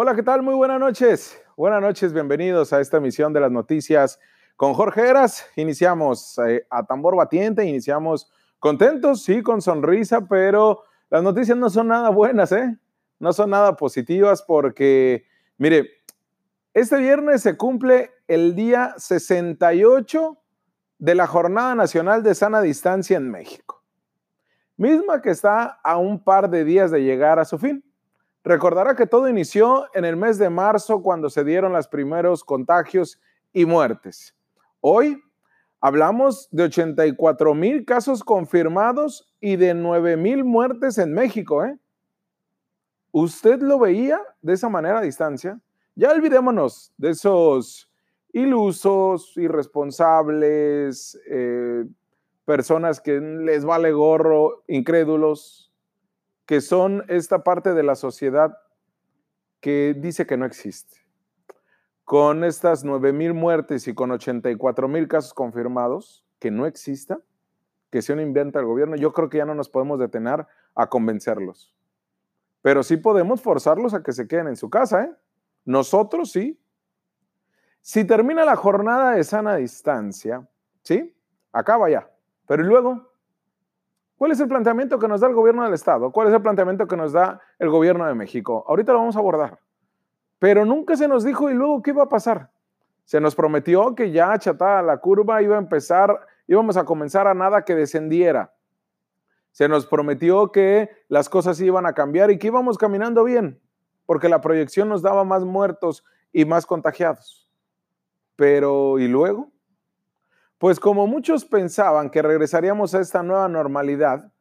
Hola, ¿qué tal? Muy buenas noches. Buenas noches, bienvenidos a esta emisión de las noticias con Jorge Eras. Iniciamos eh, a tambor batiente, iniciamos contentos, sí, con sonrisa, pero las noticias no son nada buenas, ¿eh? No son nada positivas porque, mire, este viernes se cumple el día 68 de la Jornada Nacional de Sana Distancia en México, misma que está a un par de días de llegar a su fin. Recordará que todo inició en el mes de marzo cuando se dieron los primeros contagios y muertes. Hoy hablamos de 84 mil casos confirmados y de 9 mil muertes en México. ¿eh? ¿Usted lo veía de esa manera a distancia? Ya olvidémonos de esos ilusos, irresponsables, eh, personas que les vale gorro, incrédulos, que son esta parte de la sociedad que dice que no existe. Con estas 9 mil muertes y con 84 mil casos confirmados, que no exista, que sea un invento del gobierno, yo creo que ya no nos podemos detener a convencerlos. Pero sí podemos forzarlos a que se queden en su casa, ¿eh? Nosotros sí, si termina la jornada de sana distancia, ¿sí? Acaba ya. Pero ¿y luego? ¿Cuál es el planteamiento que nos da el gobierno del Estado? ¿Cuál es el planteamiento que nos da el gobierno de México? Ahorita lo vamos a abordar. Pero nunca se nos dijo, ¿y luego qué iba a pasar? Se nos prometió que ya achatada la curva iba a empezar, íbamos a comenzar a nada que descendiera. Se nos prometió que las cosas iban a cambiar y que íbamos caminando bien, porque la proyección nos daba más muertos y más contagiados. Pero, ¿y luego? Pues como muchos pensaban que regresaríamos a esta nueva normalidad,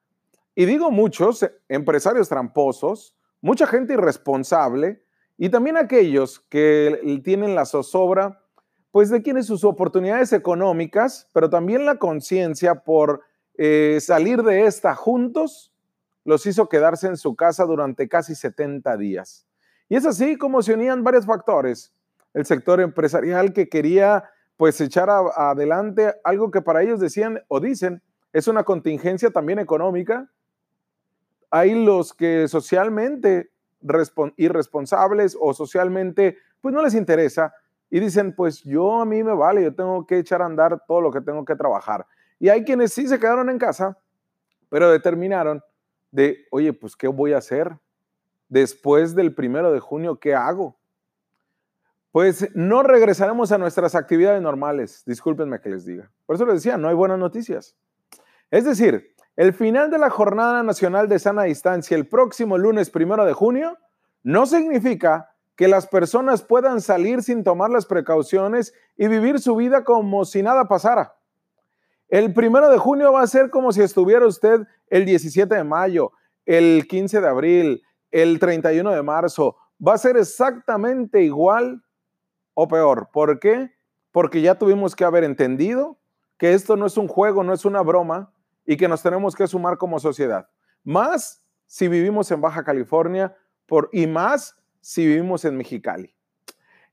y digo muchos, empresarios tramposos, mucha gente irresponsable, y también aquellos que tienen la zozobra, pues de quienes sus oportunidades económicas, pero también la conciencia por eh, salir de esta juntos, los hizo quedarse en su casa durante casi 70 días. Y es así como se unían varios factores el sector empresarial que quería pues echar adelante algo que para ellos decían o dicen es una contingencia también económica. Hay los que socialmente irresponsables o socialmente pues no les interesa y dicen pues yo a mí me vale, yo tengo que echar a andar todo lo que tengo que trabajar. Y hay quienes sí se quedaron en casa, pero determinaron de, oye, pues ¿qué voy a hacer? Después del primero de junio, ¿qué hago? Pues no regresaremos a nuestras actividades normales. Discúlpenme que les diga. Por eso les decía, no hay buenas noticias. Es decir, el final de la Jornada Nacional de Sana Distancia el próximo lunes primero de junio no significa que las personas puedan salir sin tomar las precauciones y vivir su vida como si nada pasara. El primero de junio va a ser como si estuviera usted el 17 de mayo, el 15 de abril, el 31 de marzo. Va a ser exactamente igual o peor. ¿Por qué? Porque ya tuvimos que haber entendido que esto no es un juego, no es una broma y que nos tenemos que sumar como sociedad. Más si vivimos en Baja California por, y más si vivimos en Mexicali.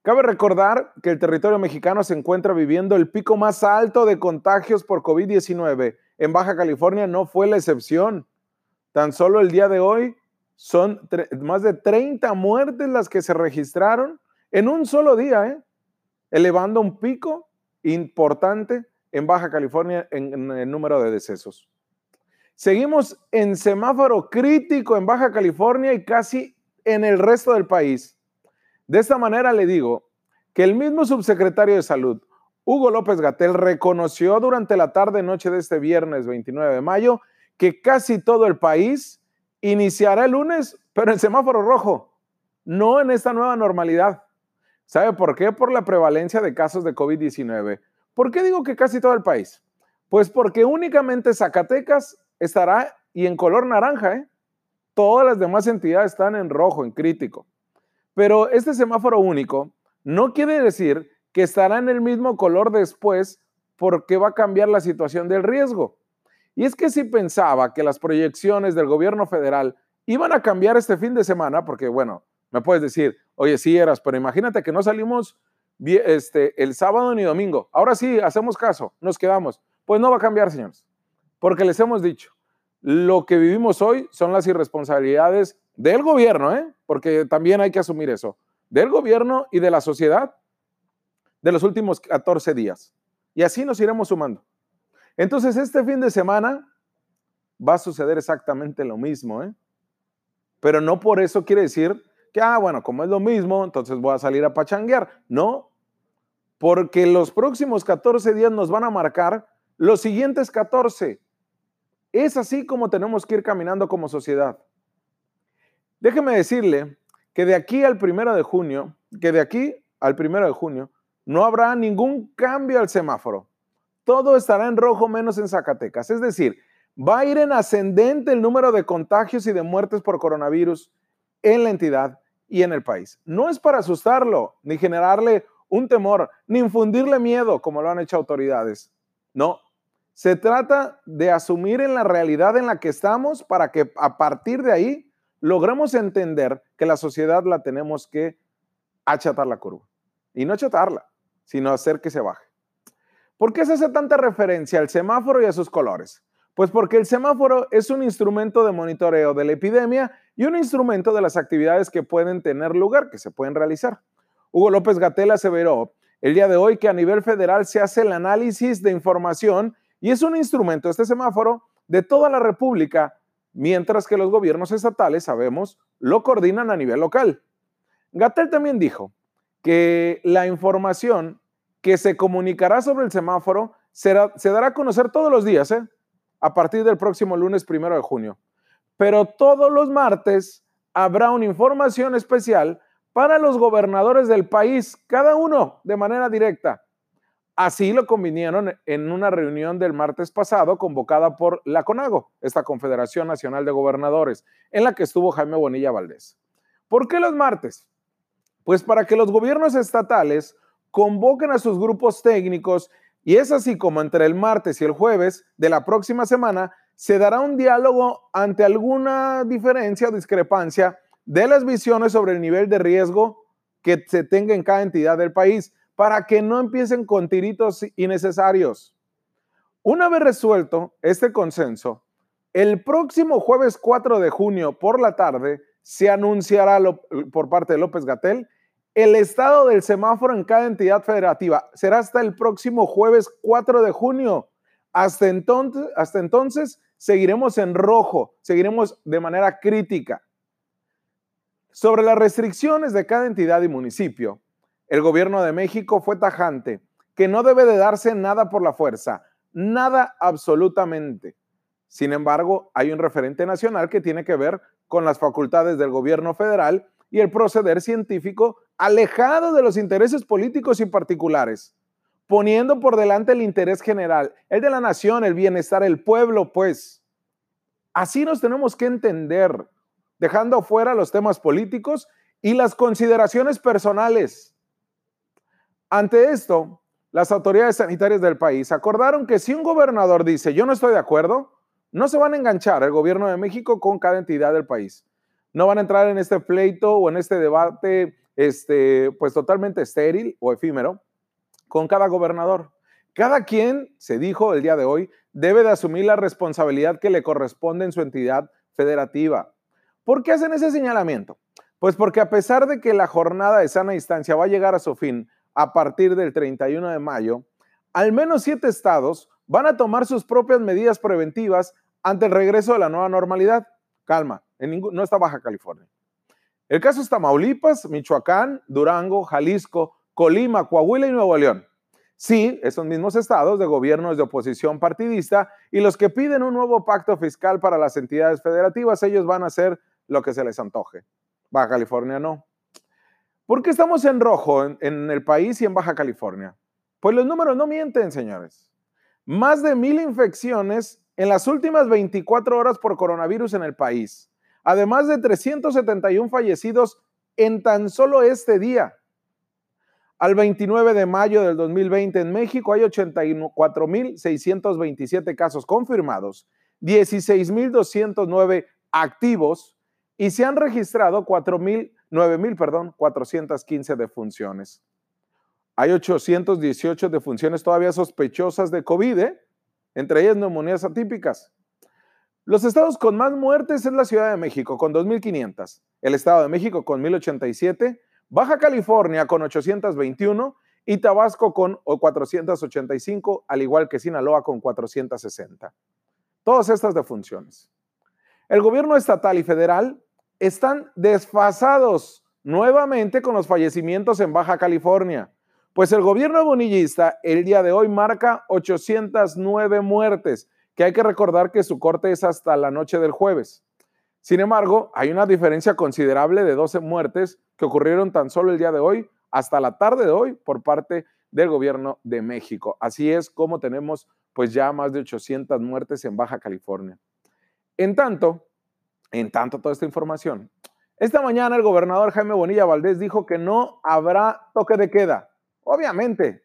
Cabe recordar que el territorio mexicano se encuentra viviendo el pico más alto de contagios por COVID-19. En Baja California no fue la excepción. Tan solo el día de hoy son más de 30 muertes las que se registraron en un solo día, ¿eh? elevando un pico importante en Baja California en, el número de decesos. Seguimos en semáforo crítico en Baja California y casi en el resto del país. De esta manera le digo que el mismo subsecretario de Salud, Hugo López Gatel, reconoció durante la tarde-noche de este viernes 29 de mayo que casi todo el país iniciará el lunes, pero en semáforo rojo, no en esta nueva normalidad. ¿Sabe por qué? Por la prevalencia de casos de COVID-19. ¿Por qué digo que casi todo el país? Pues porque únicamente Zacatecas estará y en color naranja, ¿eh? Todas las demás entidades están en rojo, en crítico. Pero este semáforo único no quiere decir que estará en el mismo color después porque va a cambiar la situación del riesgo. Y es que si pensaba que las proyecciones del gobierno federal iban a cambiar este fin de semana, porque bueno, me puedes decir, oye, sí eras, pero imagínate que no salimos este, el sábado ni domingo. Ahora sí, hacemos caso, nos quedamos. Pues no va a cambiar, señores, porque les hemos dicho, lo que vivimos hoy son las irresponsabilidades del gobierno, ¿eh? porque también hay que asumir eso. del gobierno y de la sociedad de los últimos 14 días. Y así nos iremos sumando. Entonces, este fin de semana va a suceder exactamente lo mismo, ¿eh? Pero no por eso quiere decir que, ah, bueno, como es lo mismo, entonces voy a salir a pachanguear. No, porque los próximos 14 días nos van a marcar los siguientes 14. Es así como tenemos que ir caminando como sociedad. Déjeme decirle que de aquí al primero de junio, que de aquí al primero de junio, no habrá ningún cambio al semáforo. Todo estará en rojo menos en Zacatecas. Es decir, va a ir en ascendente el número de contagios y de muertes por coronavirus en la entidad y en el país. No es para asustarlo, ni generarle un temor, ni infundirle miedo, como lo han hecho autoridades. No, se trata de asumir en la realidad en la que estamos para que a partir de ahí logremos entender que la sociedad la tenemos que achatar la curva. Y no achatarla, sino hacer que se baje. ¿Por qué se hace tanta referencia al semáforo y a sus colores? Pues porque el semáforo es un instrumento de monitoreo de la epidemia y un instrumento de las actividades que pueden tener lugar, que se pueden realizar. Hugo López Gatel aseveró el día de hoy que a nivel federal se hace el análisis de información y es un instrumento, este semáforo, de toda la República, mientras que los gobiernos estatales, sabemos, lo coordinan a nivel local. Gatel también dijo que la información que se comunicará sobre el semáforo será, se dará a conocer todos los días, ¿eh? A partir del próximo lunes primero de junio. Pero todos los martes habrá una información especial para los gobernadores del país, cada uno de manera directa. Así lo convinieron en una reunión del martes pasado convocada por la CONAGO, esta Confederación Nacional de Gobernadores, en la que estuvo Jaime Bonilla Valdés. ¿Por qué los martes? Pues para que los gobiernos estatales convoquen a sus grupos técnicos y es así como entre el martes y el jueves de la próxima semana se dará un diálogo ante alguna diferencia o discrepancia de las visiones sobre el nivel de riesgo que se tenga en cada entidad del país para que no empiecen con tiritos innecesarios. Una vez resuelto este consenso, el próximo jueves 4 de junio por la tarde se anunciará por parte de López Gatel el estado del semáforo en cada entidad federativa será hasta el próximo jueves 4 de junio. Hasta entonces, hasta entonces seguiremos en rojo, seguiremos de manera crítica. Sobre las restricciones de cada entidad y municipio, el gobierno de México fue tajante, que no debe de darse nada por la fuerza, nada absolutamente. Sin embargo, hay un referente nacional que tiene que ver con las facultades del gobierno federal y el proceder científico alejado de los intereses políticos y particulares, poniendo por delante el interés general, el de la nación, el bienestar, el pueblo, pues. Así nos tenemos que entender, dejando fuera los temas políticos y las consideraciones personales. Ante esto, las autoridades sanitarias del país acordaron que si un gobernador dice yo no estoy de acuerdo, no se van a enganchar el gobierno de México con cada entidad del país no van a entrar en este pleito o en este debate, este, pues totalmente estéril o efímero con cada gobernador. Cada quien, se dijo el día de hoy, debe de asumir la responsabilidad que le corresponde en su entidad federativa. ¿Por qué hacen ese señalamiento? Pues porque a pesar de que la jornada de sana distancia va a llegar a su fin a partir del 31 de mayo, al menos siete estados van a tomar sus propias medidas preventivas ante el regreso de la nueva normalidad. Calma, no está Baja California. El caso es Tamaulipas, Michoacán, Durango, Jalisco, Colima, Coahuila y Nuevo León. Sí, esos mismos estados de gobiernos de oposición partidista y los que piden un nuevo pacto fiscal para las entidades federativas, ellos van a hacer lo que se les antoje. Baja California no. ¿Por qué estamos en rojo en, en el país y en Baja California? Pues los números no mienten, señores. Más de mil infecciones en las últimas 24 horas por coronavirus en el país además de 371 fallecidos en tan solo este día. Al 29 de mayo del 2020 en México hay 84.627 casos confirmados, 16.209 activos y se han registrado 9.000, perdón, 415 defunciones. Hay 818 defunciones todavía sospechosas de COVID, ¿eh? Entre ellas neumonías atípicas. Los estados con más muertes es la Ciudad de México, con 2.500. El Estado de México con 1.087. Baja California con 821 y Tabasco con 485, al igual que Sinaloa con 460. Todas estas defunciones. El gobierno estatal y federal están desfasados nuevamente con los fallecimientos en Baja California, pues el gobierno bonillista el día de hoy marca 809 muertes, que hay que recordar que su corte es hasta la noche del jueves. Sin embargo, hay una diferencia considerable de 12 muertes que ocurrieron tan solo el día de hoy hasta la tarde de hoy por parte del gobierno de México. Así es como tenemos pues ya más de 800 muertes en Baja California. En tanto, en tanto toda esta información, esta mañana el gobernador Jaime Bonilla Valdés dijo que no habrá toque de queda. Obviamente,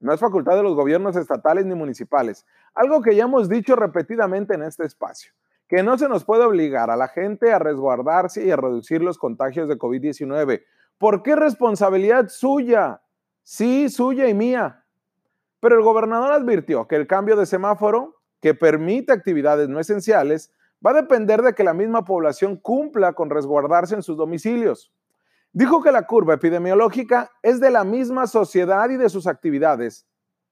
no es facultad de los gobiernos estatales ni municipales. Algo que ya hemos dicho repetidamente en este espacio, que no se nos puede obligar a la gente a resguardarse y a reducir los contagios de COVID-19. ¿Por qué responsabilidad suya? Sí, suya y mía. Pero el gobernador advirtió que el cambio de semáforo, que permite actividades no esenciales, va a depender de que la misma población cumpla con resguardarse en sus domicilios. Dijo que la curva epidemiológica es de la misma sociedad y de sus actividades.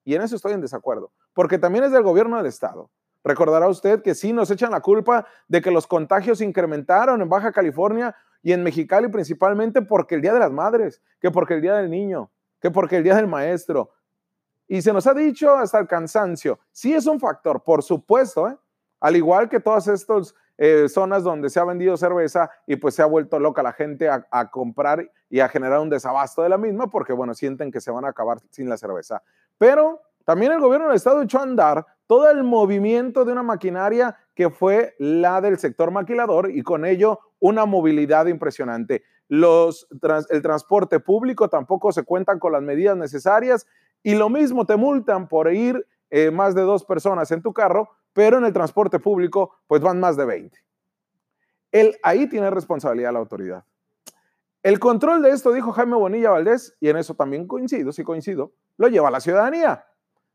Y en eso estoy en desacuerdo, porque también es del gobierno del Estado. Recordará usted que sí nos echan la culpa de que los contagios incrementaron en Baja California y en Mexicali principalmente porque el Día de las Madres, que porque el Día del Niño, que porque el Día del Maestro. Y se nos ha dicho hasta el cansancio. Sí es un factor, por supuesto, ¿eh? Al igual que todas estas eh, zonas donde se ha vendido cerveza y pues se ha vuelto loca la gente a, comprar y a generar un desabasto de la misma porque, bueno, sienten que se van a acabar sin la cerveza. Pero también el gobierno del estado echó a andar todo el movimiento de una maquinaria que fue la del sector maquilador y con ello una movilidad impresionante. Los, el transporte público tampoco se cuentan con las medidas necesarias y lo mismo te multan por ir eh, más de dos personas en tu carro pero en el transporte público pues van más de 20. Él ahí tiene responsabilidad la autoridad. El control de esto, dijo Jaime Bonilla Valdés, y en eso también coincido, sí coincido, lo lleva la ciudadanía.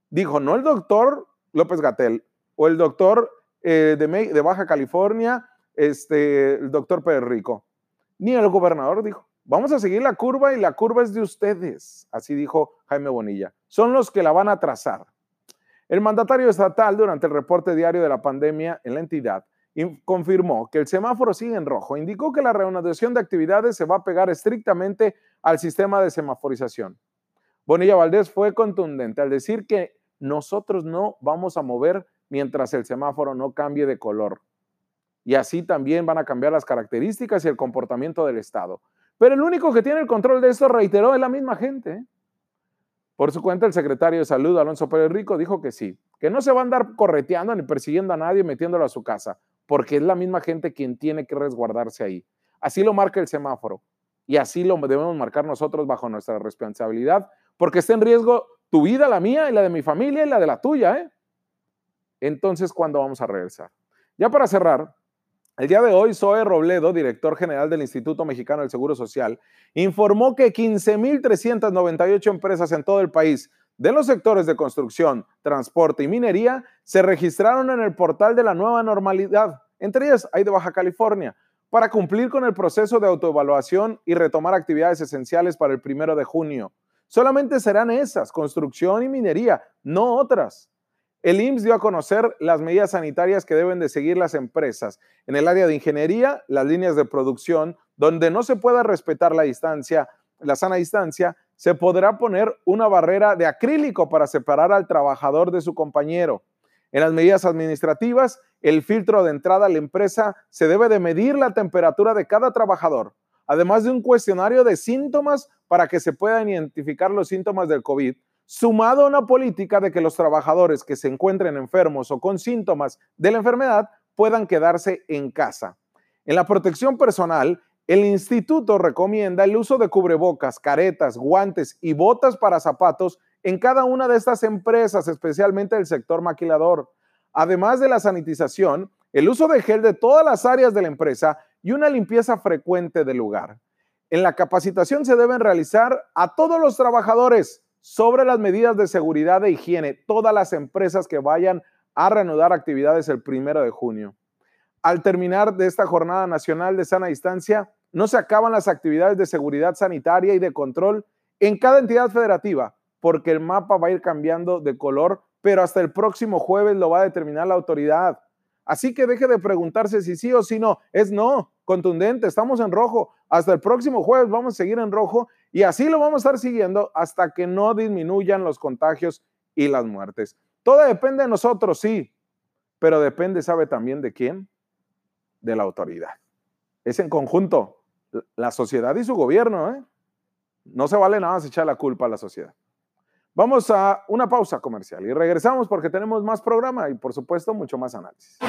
Dijo, no el doctor López Gatel o el doctor eh, de, de, Baja California, este, el doctor Pérez Rico, ni el gobernador dijo, vamos a seguir la curva y la curva es de ustedes, así dijo Jaime Bonilla. Son los que la van a trazar. El mandatario estatal, durante el reporte diario de la pandemia en la entidad, confirmó que el semáforo sigue en rojo. Indicó que la reanudación de actividades se va a pegar estrictamente al sistema de semaforización. Bonilla Valdés fue contundente al decir que nosotros no vamos a mover mientras el semáforo no cambie de color. Y así también van a cambiar las características y el comportamiento del Estado. Pero el único que tiene el control de esto, reiteró, es la misma gente. Por su cuenta, el secretario de Salud, Alonso Pérez Rico, dijo que sí, que no se va a andar correteando ni persiguiendo a nadie metiéndolo a su casa, porque es la misma gente quien tiene que resguardarse ahí. Así lo marca el semáforo y así lo debemos marcar nosotros bajo nuestra responsabilidad, porque está en riesgo tu vida, la mía y la de mi familia y la de la tuya. ¿eh? Entonces, ¿cuándo vamos a regresar? Ya para cerrar, el día de hoy, Zoe Robledo, director general del Instituto Mexicano del Seguro Social, informó que 15.398 empresas en todo el país de los sectores de construcción, transporte y minería se registraron en el portal de la nueva normalidad. Entre ellas hay de Baja California, para cumplir con el proceso de autoevaluación y retomar actividades esenciales para el primero de junio. Solamente serán esas, construcción y minería, no otras. El IMSS dio a conocer las medidas sanitarias que deben de seguir las empresas. En el área de ingeniería, las líneas de producción, donde no se pueda respetar la distancia, la sana distancia, se podrá poner una barrera de acrílico para separar al trabajador de su compañero. En las medidas administrativas, el filtro de entrada a la empresa se debe de medir la temperatura de cada trabajador, además de un cuestionario de síntomas para que se puedan identificar los síntomas del COVID sumado a una política de que los trabajadores que se encuentren enfermos o con síntomas de la enfermedad puedan quedarse en casa. En la protección personal, el instituto recomienda el uso de cubrebocas, caretas, guantes y botas para zapatos en cada una de estas empresas, especialmente el sector maquilador. Además de la sanitización, el uso de gel de todas las áreas de la empresa y una limpieza frecuente del lugar. En la capacitación se deben realizar a todos los trabajadores, sobre las medidas de seguridad e higiene, todas las empresas que vayan a reanudar actividades el primero de junio. Al terminar de esta jornada nacional de sana distancia, no se acaban las actividades de seguridad sanitaria y de control en cada entidad federativa, porque el mapa va a ir cambiando de color, pero hasta el próximo jueves lo va a determinar la autoridad. Así que deje de preguntarse si sí o si no. Es no, contundente, estamos en rojo. Hasta el próximo jueves vamos a seguir en rojo y así lo vamos a estar siguiendo hasta que no disminuyan los contagios y las muertes. Todo depende de nosotros, sí, pero depende, ¿sabe también de quién? De la autoridad. Es en conjunto, la sociedad y su gobierno. ¿eh? No se vale nada más echar la culpa a la sociedad. Vamos a una pausa comercial y regresamos porque tenemos más programa y por supuesto mucho más análisis.